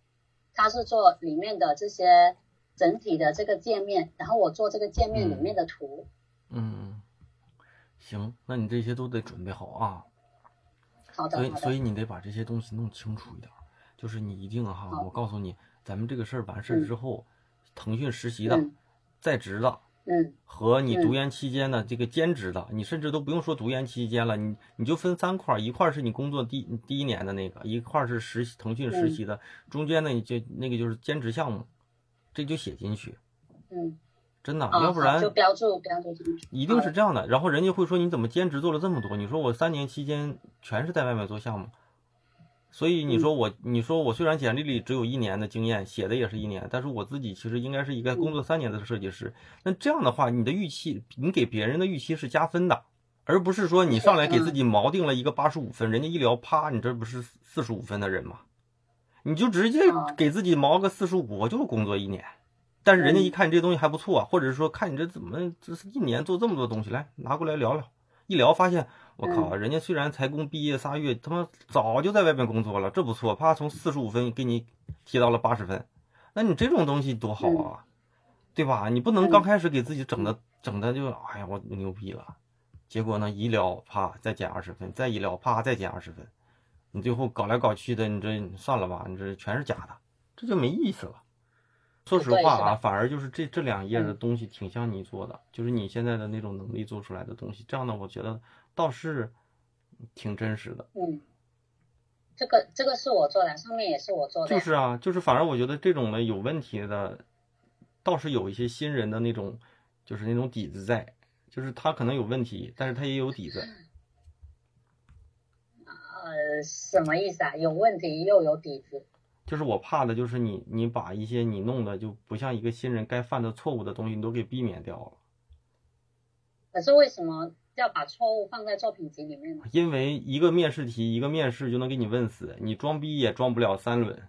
他是做里面的这些整体的这个界面，然后我做这个界面里面的图。嗯，行，那你这些都得准备好啊。好的。所以，所以你得把这些东西弄清楚一点。就是你一定哈，我告诉你，咱们这个事儿完事儿之后，腾讯实习的、在职的。嗯，和你读研期间的这个兼职的，你甚至都不用说读研期间了，你你就分三块，一块是你工作第第一年的那个，一块是实习腾讯实习的，中间呢你就那个就是兼职项目，这就写进去。嗯，真的，要不然就标注标注。一定是这样的，然后人家会说你怎么兼职做了这么多？你说我三年期间全是在外面做项目。所以你说我，你说我虽然简历里只有一年的经验，写的也是一年，但是我自己其实应该是一个工作三年的设计师。那这样的话，你的预期，你给别人的预期是加分的，而不是说你上来给自己锚定了一个八十五分，人家一聊啪，你这不是四十五分的人吗？你就直接给自己锚个四十五，我就工作一年，但是人家一看你这东西还不错，或者是说看你这怎么这是一年做这么多东西，来拿过来聊聊，一聊发现。我靠，人家虽然才工毕业仨月，他妈早就在外面工作了，这不错，啪从四十五分给你提到了八十分，那你这种东西多好啊，对吧？你不能刚开始给自己整的整的就哎呀我牛逼了，结果呢一聊啪再减二十分，再一聊啪再减二十分，你最后搞来搞去的，你这算了吧，你这全是假的，这就没意思了。说实话啊，反而就是这这两页的东西挺像你做的，就是你现在的那种能力做出来的东西，这样的我觉得。倒是挺真实的，嗯，这个这个是我做的，上面也是我做的，就是啊，就是反而我觉得这种的有问题的，倒是有一些新人的那种，就是那种底子在，就是他可能有问题，但是他也有底子。呃，什么意思啊？有问题又有底子？就是我怕的就是你，你把一些你弄的就不像一个新人该犯的错误的东西，你都给避免掉了。可是为什么？要把错误放在作品集里面呢因为一个面试题，一个面试就能给你问死，你装逼也装不了三轮，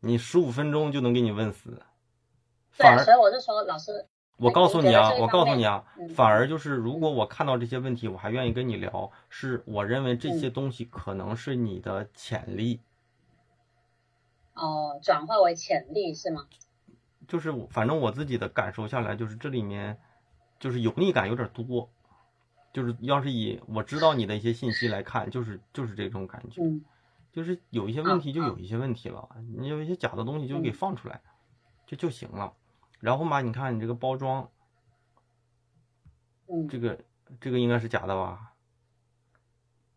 你十五分钟就能给你问死。对，所以我就说老师，我告诉你啊，我告诉你啊，反而就是如果我看到这些问题，我还愿意跟你聊，是我认为这些东西可能是你的潜力。哦，转化为潜力是吗？就是反正我自己的感受下来，就是这里面就是油腻感有点多。就是要是以我知道你的一些信息来看，就是就是这种感觉，就是有一些问题就有一些问题了，你有一些假的东西就给放出来，就就行了。然后嘛，你看你这个包装，嗯，这个这个应该是假的吧？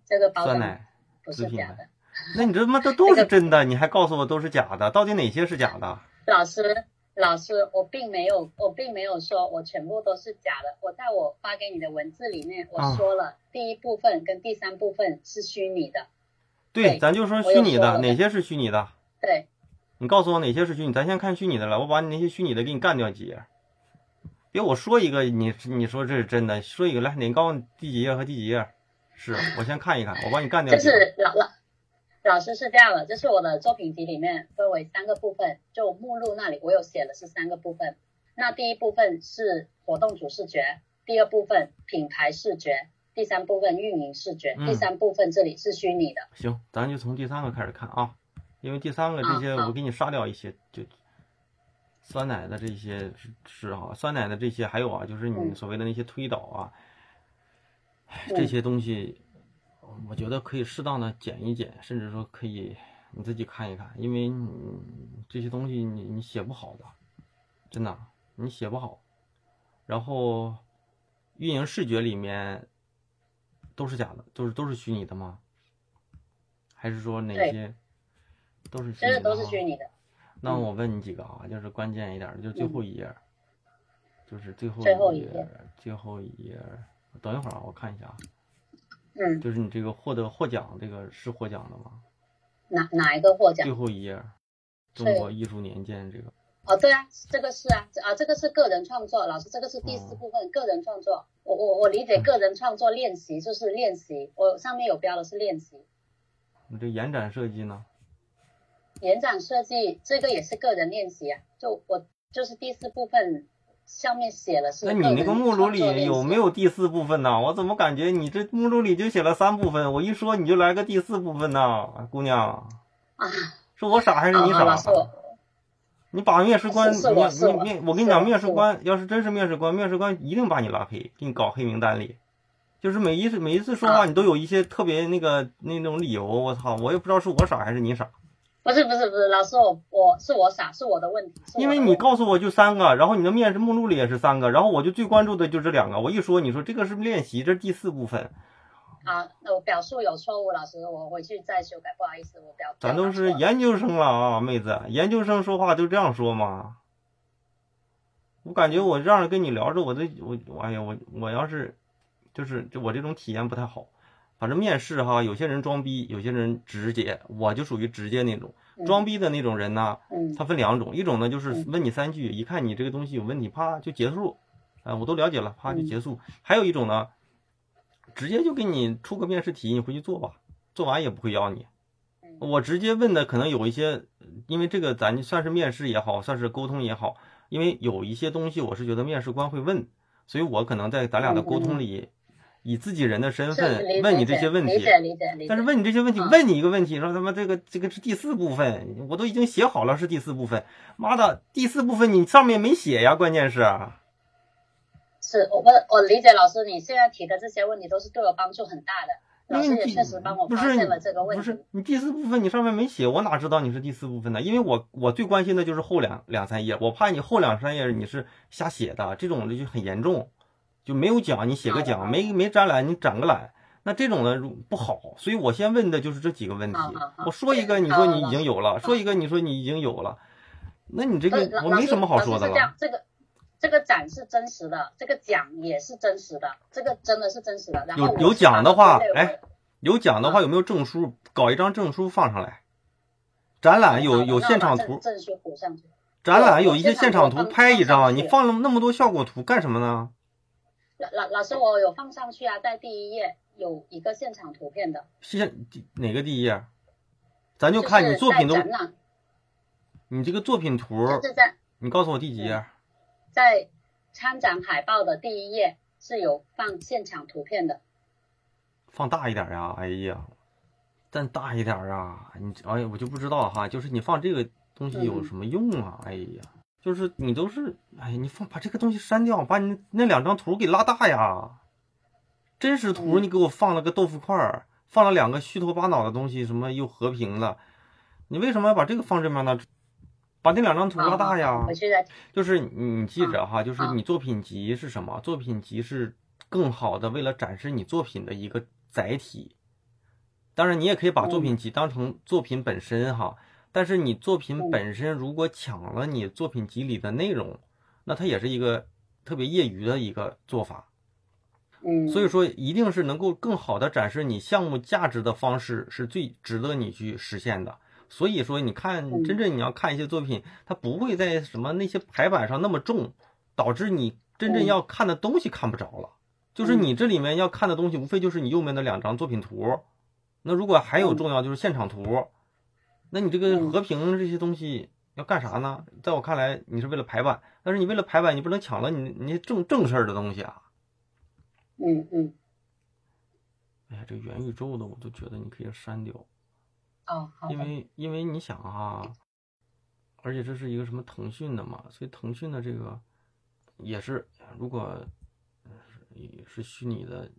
这个酸奶不是假的，那你这他妈这都是真的，你还告诉我都是假的？到底哪些是假的？老师。老师，我并没有，我并没有说我全部都是假的。我在我发给你的文字里面，我说了第一部分跟第三部分是虚拟的。对，咱就说虚拟的，哪些是虚拟的？对。你告诉我哪些是虚拟？咱先看虚拟的了，我把你那些虚拟的给你干掉几页。别我说一个，你你说这是真的，说一个来，你告诉我第几页和第几页？是我先看一看，我帮你干掉。就是老了。老师是这样的，这是我的作品集里面分为三个部分，就目录那里我有写的是三个部分。那第一部分是活动主视觉，第二部分品牌视觉，第三部分运营视觉。第三部分这里是虚拟的。行，咱就从第三个开始看啊，因为第三个这些我给你刷掉一些，就酸奶的这些是是啊，酸奶的这些还有啊，就是你所谓的那些推导啊，这些东西。我觉得可以适当的剪一剪，甚至说可以你自己看一看，因为你这些东西你你写不好的，真的你写不好。然后运营视觉里面都是假的，都是都是虚拟的吗？还是说哪些都是？真的都是虚拟的。那我问你几个啊，就是关键一点的，就最后一页，就是最后一页，最后一页。等一会儿啊，我看一下啊。嗯，就是你这个获得获奖，这个是获奖的吗？哪哪一个获奖？最后一页。中国艺术年鉴这个。哦，对啊，这个是啊，啊，这个是个人创作，老师，这个是第四部分，个人创作。我我我理解个人创作练习就是练习，我上面有标的是练习。你这延展设计呢？延展设计这个也是个人练习啊，就我就是第四部分上面写了是。那你那个目录里有没有第四部分呢？我怎么感觉你这目录里就写了三部分？我一说你就来个第四部分呢，姑娘。啊。是我傻还是你傻？你把面试官，你你面，我跟你讲，面试官要是真是面试官，面试官一定把你拉黑，给你搞黑名单里。就是每一次每一次说话，你都有一些特别那个那种理由。我操，我也不知道是我傻还是你傻。不是不是不是，老师我我是我傻，是我的问题。因为你告诉我就三个，然后你的面试目录里也是三个，然后我就最关注的就这两个。我一说，你说这个是练习，这是第四部分。啊，那我表述有错误，老师，我回去再修改，不好意思，我表。咱都是研究生了啊，妹子，研究生说话就这样说吗？我感觉我这样跟你聊着，我都我哎呀，我我要是就是就我这种体验不太好。反正面试哈，有些人装逼，有些人直接，我就属于直接那种。装逼的那种人呢，他分两种，一种呢就是问你三句，一看你这个东西有问题，啪就结束，啊，我都了解了，啪就结束。还有一种呢。直接就给你出个面试题，你回去做吧，做完也不会要你。我直接问的可能有一些，因为这个咱算是面试也好，算是沟通也好，因为有一些东西我是觉得面试官会问，所以我可能在咱俩的沟通里，以自己人的身份问你这些问题。理解理解理解。但是问你这些问题，问你一个问题，说他妈这个这个是第四部分，我都已经写好了是第四部分，妈的第四部分你上面没写呀，关键是。是我不我理解老师你现在提的这些问题都是对我帮助很大的，老师也确实帮我发现了这个问题。不是你第四部分你上面没写，我哪知道你是第四部分呢？因为我我最关心的就是后两两三页，我怕你后两三页你是瞎写的，这种的就很严重，就没有奖你写个奖，没没展览你展个览，那这种的不好。所以我先问的就是这几个问题。我说一个你说你已经有了，说一个你说你已经有了，那你这个我没什么好说的了。这个。这个展是真实的，这个奖也是真实的，这个真的是真实的。有有奖的话，哎，有奖的话有没有证书？搞一张证书放上来。展览有有现场图，证书补上去。展览有一些现场图，拍一张。你放了那么多效果图干什么呢？老老老师，我有放上去啊，在第一页有一个现场图片的。现哪个第一页？咱就看你作品都。你这个作品图。是在。你告诉我第几页？在参展海报的第一页是有放现场图片的，放大一点呀！哎呀，再大一点啊！你哎呀，我就不知道哈，就是你放这个东西有什么用啊？哎呀，就是你都是哎呀，你放把这个东西删掉，把你那两张图给拉大呀！真实图你给我放了个豆腐块儿，放了两个虚头巴脑的东西，什么又和平了，你为什么要把这个放这边呢？把那两张图拉大呀，就是你记着哈，就是你作品集是什么？作品集是更好的为了展示你作品的一个载体。当然，你也可以把作品集当成作品本身哈。但是你作品本身如果抢了你作品集里的内容，那它也是一个特别业余的一个做法。嗯，所以说一定是能够更好的展示你项目价值的方式是最值得你去实现的。所以说，你看，真正你要看一些作品，它不会在什么那些排版上那么重，导致你真正要看的东西看不着了。就是你这里面要看的东西，无非就是你右面的两张作品图。那如果还有重要，就是现场图。那你这个和平这些东西要干啥呢？在我看来，你是为了排版，但是你为了排版，你不能抢了你你正正事儿的东西啊。嗯嗯。哎呀，这元宇宙的我都觉得你可以删掉。哦，因为因为你想啊，而且这是一个什么腾讯的嘛，所以腾讯的这个也是，如果是虚拟的，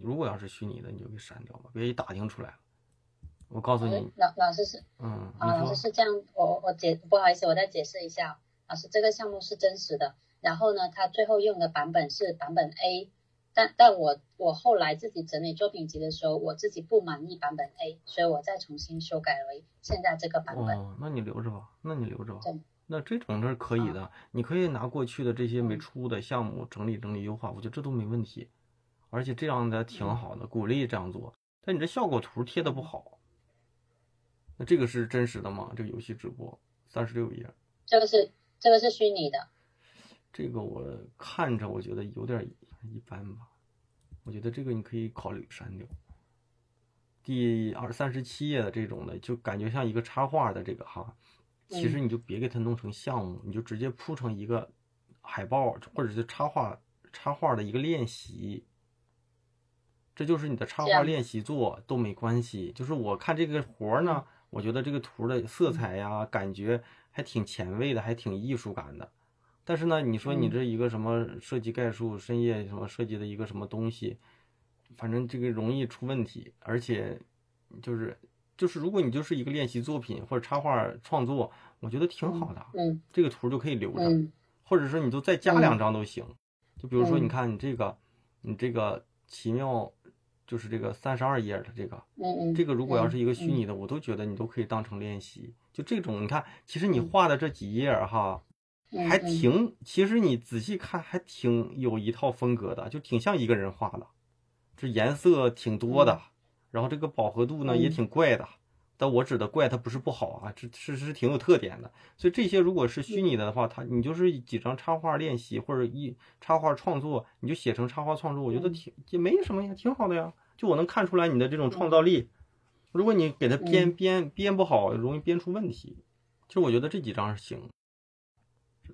如果要是虚拟的，你就给删掉吧，别一打听出来了。我告诉你，老老师是，嗯，啊，老师是这样，我我解不好意思，我再解释一下，老师这个项目是真实的，然后呢，他最后用的版本是版本 A。但但我我后来自己整理作品集的时候，我自己不满意版本 A，所以我再重新修改为现在这个版本。哦，那你留着吧，那你留着吧。对，那这种是可以的，你可以拿过去的这些没出的项目整理整理优化，我觉得这都没问题，而且这样的挺好的，鼓励这样做。但你这效果图贴的不好，那这个是真实的吗？这个游戏直播，三十六页。这个是这个是虚拟的。这个我看着我觉得有点一般吧，我觉得这个你可以考虑删掉。第二三十七页的这种的，就感觉像一个插画的这个哈，其实你就别给它弄成项目，你就直接铺成一个海报或者是插画插画的一个练习，这就是你的插画练习做都没关系。就是我看这个活呢，我觉得这个图的色彩呀，感觉还挺前卫的，还挺艺术感的。但是呢，你说你这一个什么设计概述，深夜什么设计的一个什么东西？反正这个容易出问题，而且就是就是，如果你就是一个练习作品或者插画创作，我觉得挺好的。嗯，这个图就可以留着，或者说你就再加两张都行。就比如说，你看你这个，你这个奇妙，就是这个三十二页的这个，嗯这个如果要是一个虚拟的，我都觉得你都可以当成练习。就这种，你看，其实你画的这几页哈，还挺，其实你仔细看还挺有一套风格的，就挺像一个人画的。这颜色挺多的，然后这个饱和度呢也挺怪的，但我指的怪它不是不好啊，这是是挺有特点的。所以这些如果是虚拟的的话，它你就是几张插画练习或者一插画创作，你就写成插画创作，我觉得挺也没什么呀，挺好的呀。就我能看出来你的这种创造力。如果你给它编编编不好，容易编出问题。其实我觉得这几张是行。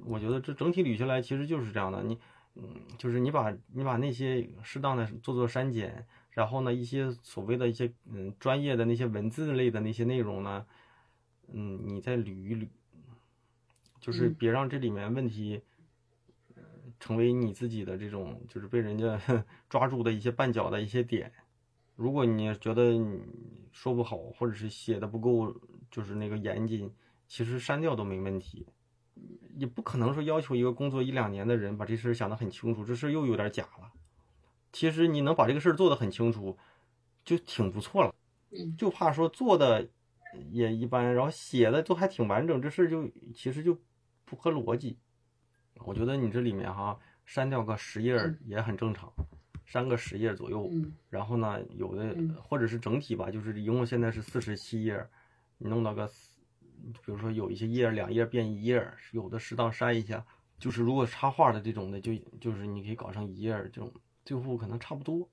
我觉得这整体捋下来其实就是这样的，你。嗯，就是你把你把那些适当的做做删减，然后呢，一些所谓的一些嗯专业的那些文字类的那些内容呢，嗯，你再捋一捋，就是别让这里面问题，成为你自己的这种就是被人家 抓住的一些绊脚的一些点。如果你觉得你说不好，或者是写的不够，就是那个严谨，其实删掉都没问题。也不可能说要求一个工作一两年的人把这事儿想得很清楚，这事儿又有点假了。其实你能把这个事儿做得很清楚，就挺不错了。就怕说做的也一般，然后写的都还挺完整，这事儿就其实就不合逻辑。我觉得你这里面哈删掉个十页也很正常，删个十页左右。然后呢，有的或者是整体吧，就是一共现在是四十七页，你弄到个。比如说有一些页两页变一页，有的适当删一下。就是如果插画的这种的，就就是你可以搞成一页这种，最后可能差不多。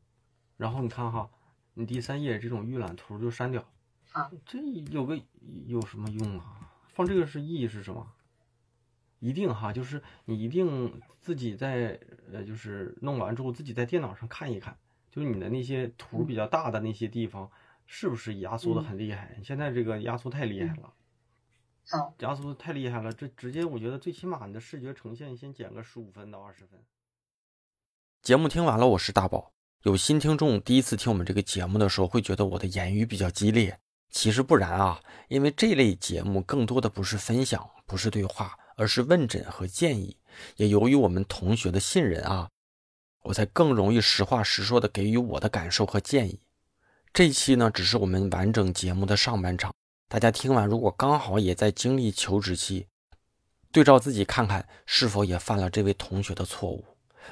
然后你看哈，你第三页这种预览图就删掉。啊，这有个有什么用啊？放这个是意义是什么？一定哈，就是你一定自己在呃，就是弄完之后自己在电脑上看一看，就是你的那些图比较大的那些地方是不是压缩的很厉害？现在这个压缩太厉害了。好，压缩太厉害了，这直接我觉得最起码你的视觉呈现先减个十五分到二十分。节目听完了，我是大宝。有新听众第一次听我们这个节目的时候，会觉得我的言语比较激烈，其实不然啊，因为这类节目更多的不是分享，不是对话，而是问诊和建议。也由于我们同学的信任啊，我才更容易实话实说的给予我的感受和建议。这期呢，只是我们完整节目的上半场。大家听完，如果刚好也在经历求职期，对照自己看看是否也犯了这位同学的错误。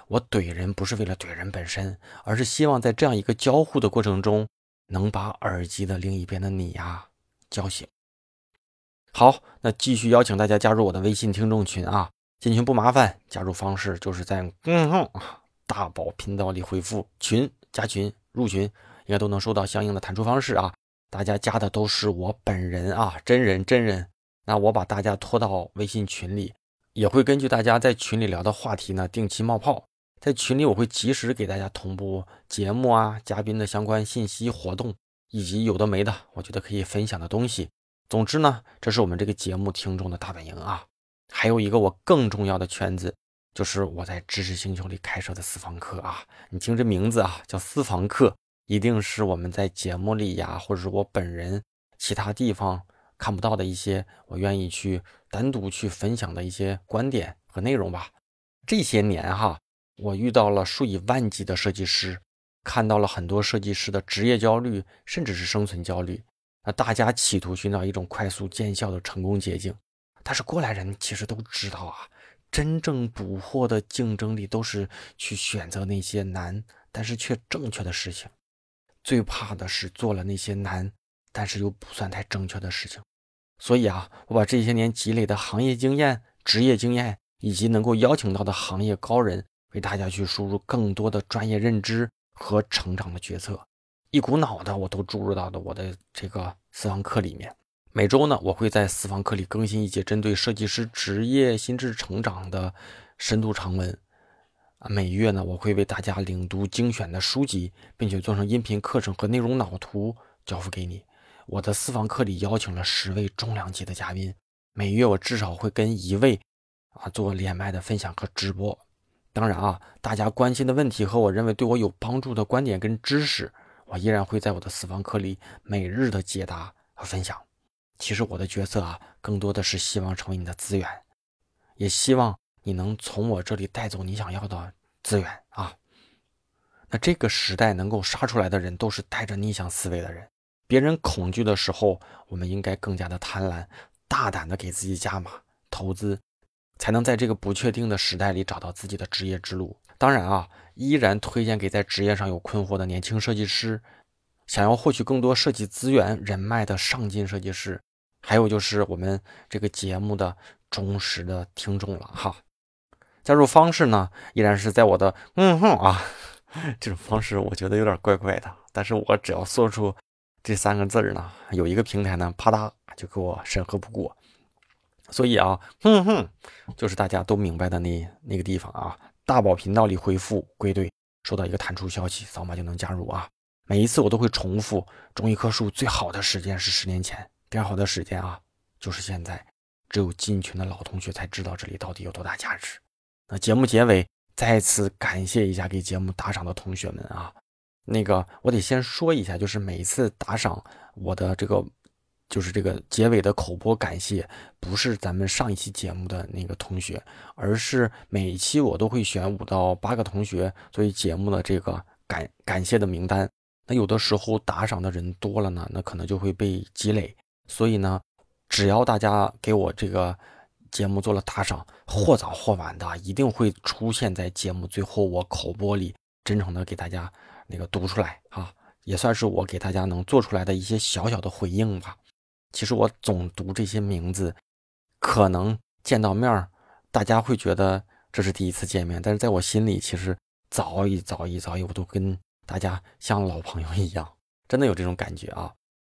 我怼人不是为了怼人本身，而是希望在这样一个交互的过程中，能把耳机的另一边的你呀叫醒。好，那继续邀请大家加入我的微信听众群啊，进群不麻烦，加入方式就是在嗯哼大宝频道里回复群加群入群，应该都能收到相应的弹出方式啊。大家加的都是我本人啊，真人真人。那我把大家拖到微信群里，也会根据大家在群里聊的话题呢，定期冒泡。在群里我会及时给大家同步节目啊、嘉宾的相关信息、活动，以及有的没的，我觉得可以分享的东西。总之呢，这是我们这个节目听众的大本营啊。还有一个我更重要的圈子，就是我在知识星球里开设的私房课啊。你听这名字啊，叫私房课。一定是我们在节目里呀，或者是我本人其他地方看不到的一些，我愿意去单独去分享的一些观点和内容吧。这些年哈，我遇到了数以万计的设计师，看到了很多设计师的职业焦虑，甚至是生存焦虑。那大家企图寻找一种快速见效的成功捷径，但是过来人其实都知道啊，真正捕获的竞争力都是去选择那些难但是却正确的事情。最怕的是做了那些难，但是又不算太正确的事情。所以啊，我把这些年积累的行业经验、职业经验，以及能够邀请到的行业高人，为大家去输入更多的专业认知和成长的决策，一股脑的我都注入到了我的这个私房课里面。每周呢，我会在私房课里更新一节针对设计师职业心智成长的深度长文。啊，每月呢，我会为大家领读精选的书籍，并且做成音频课程和内容脑图交付给你。我的私房课里邀请了十位重量级的嘉宾，每月我至少会跟一位啊做连麦的分享和直播。当然啊，大家关心的问题和我认为对我有帮助的观点跟知识，我依然会在我的私房课里每日的解答和分享。其实我的角色啊，更多的是希望成为你的资源，也希望你能从我这里带走你想要的资源啊。那这个时代能够杀出来的人，都是带着逆向思维的人。别人恐惧的时候，我们应该更加的贪婪，大胆的给自己加码投资，才能在这个不确定的时代里找到自己的职业之路。当然啊，依然推荐给在职业上有困惑的年轻设计师，想要获取更多设计资源人脉的上进设计师。还有就是我们这个节目的忠实的听众了哈，加入方式呢依然是在我的嗯哼啊 这种方式，我觉得有点怪怪的，但是我只要说出这三个字儿呢，有一个平台呢啪嗒就给我审核不过，所以啊哼哼就是大家都明白的那那个地方啊，大宝频道里回复归队，收到一个弹出消息，扫码就能加入啊。每一次我都会重复，种一棵树最好的时间是十年前。第二好的时间啊，就是现在。只有进群的老同学才知道这里到底有多大价值。那节目结尾再次感谢一下给节目打赏的同学们啊。那个我得先说一下，就是每一次打赏我的这个，就是这个结尾的口播感谢，不是咱们上一期节目的那个同学，而是每一期我都会选五到八个同学作为节目的这个感感谢的名单。那有的时候打赏的人多了呢，那可能就会被积累。所以呢，只要大家给我这个节目做了打赏，或早或晚的一定会出现在节目最后我口播里，真诚的给大家那个读出来啊，也算是我给大家能做出来的一些小小的回应吧。其实我总读这些名字，可能见到面大家会觉得这是第一次见面，但是在我心里，其实早已早已早已，我都跟大家像老朋友一样，真的有这种感觉啊。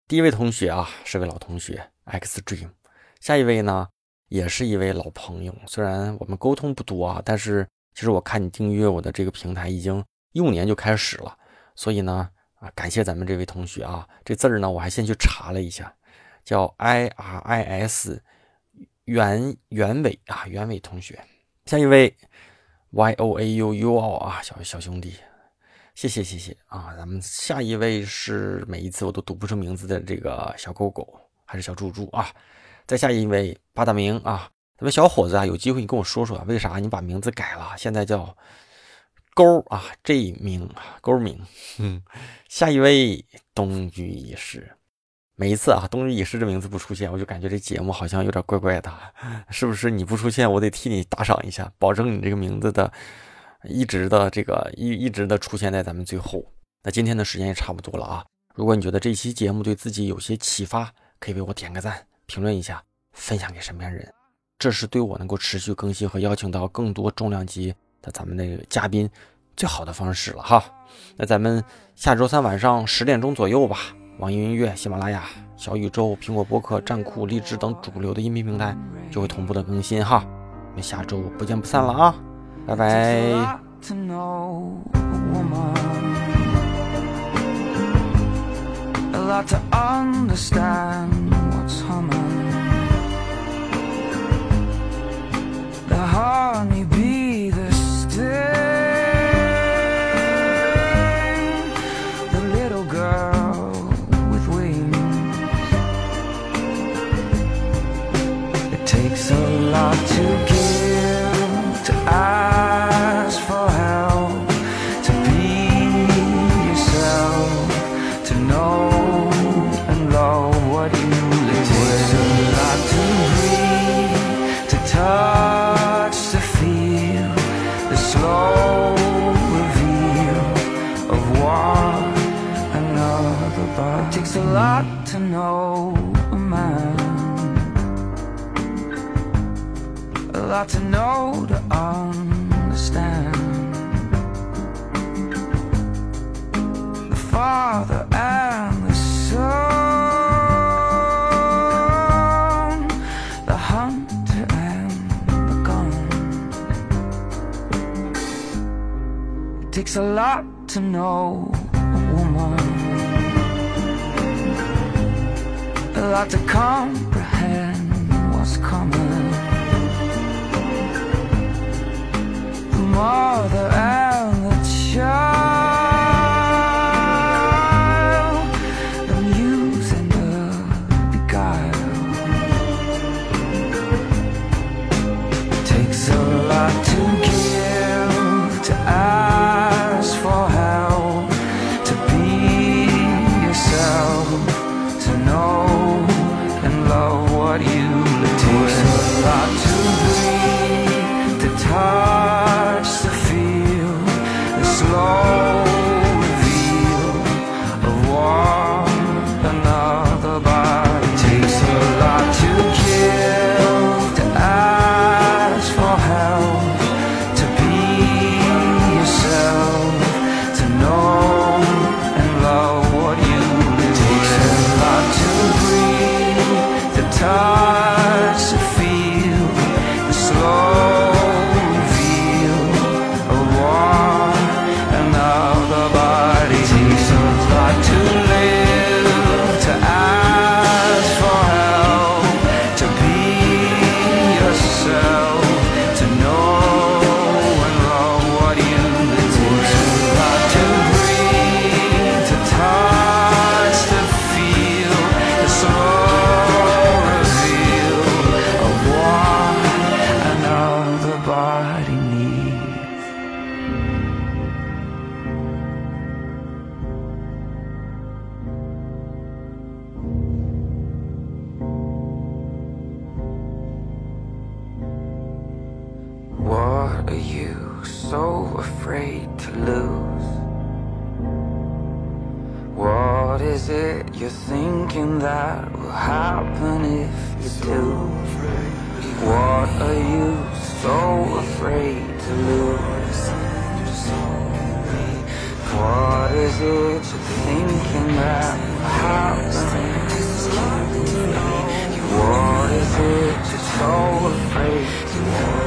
第一位同学啊，是位老同学 X Dream。下一位呢，也是一位老朋友。虽然我们沟通不多啊，但是其实我看你订阅我的这个平台已经一五年就开始了，所以呢，啊，感谢咱们这位同学啊。这字儿呢，我还先去查了一下，叫 I R I S 袁袁伟啊，袁伟同学。下一位 Y O A U U O 啊，小小兄弟。谢谢谢谢啊！咱们下一位是每一次我都读不出名字的这个小狗狗还是小猪猪啊？再下一位八大名啊，咱们小伙子啊，有机会你跟我说说，为啥你把名字改了？现在叫勾啊，这名勾名。嗯，下一位冬雨已逝，每一次啊，冬雨已逝这名字不出现，我就感觉这节目好像有点怪怪的，是不是？你不出现，我得替你打赏一下，保证你这个名字的。一直的这个一一直的出现在咱们最后。那今天的时间也差不多了啊！如果你觉得这期节目对自己有些启发，可以为我点个赞，评论一下，分享给身边人，这是对我能够持续更新和邀请到更多重量级的咱们的嘉宾最好的方式了哈。那咱们下周三晚上十点钟左右吧，网易云音乐、喜马拉雅、小宇宙、苹果播客、站酷、荔枝等主流的音频平台就会同步的更新哈。我们下周不见不散了啊！拜拜。to know a woman, a lot to understand what's humming. The honeybee, understand. The Father and the Son, the hunter and the gun. It takes a lot to know a woman. A lot to comprehend mother afraid to lose. What is it you're thinking that will happen if you do? What are you so afraid to lose? What is it you're thinking that will happen? What is it you're so afraid to lose?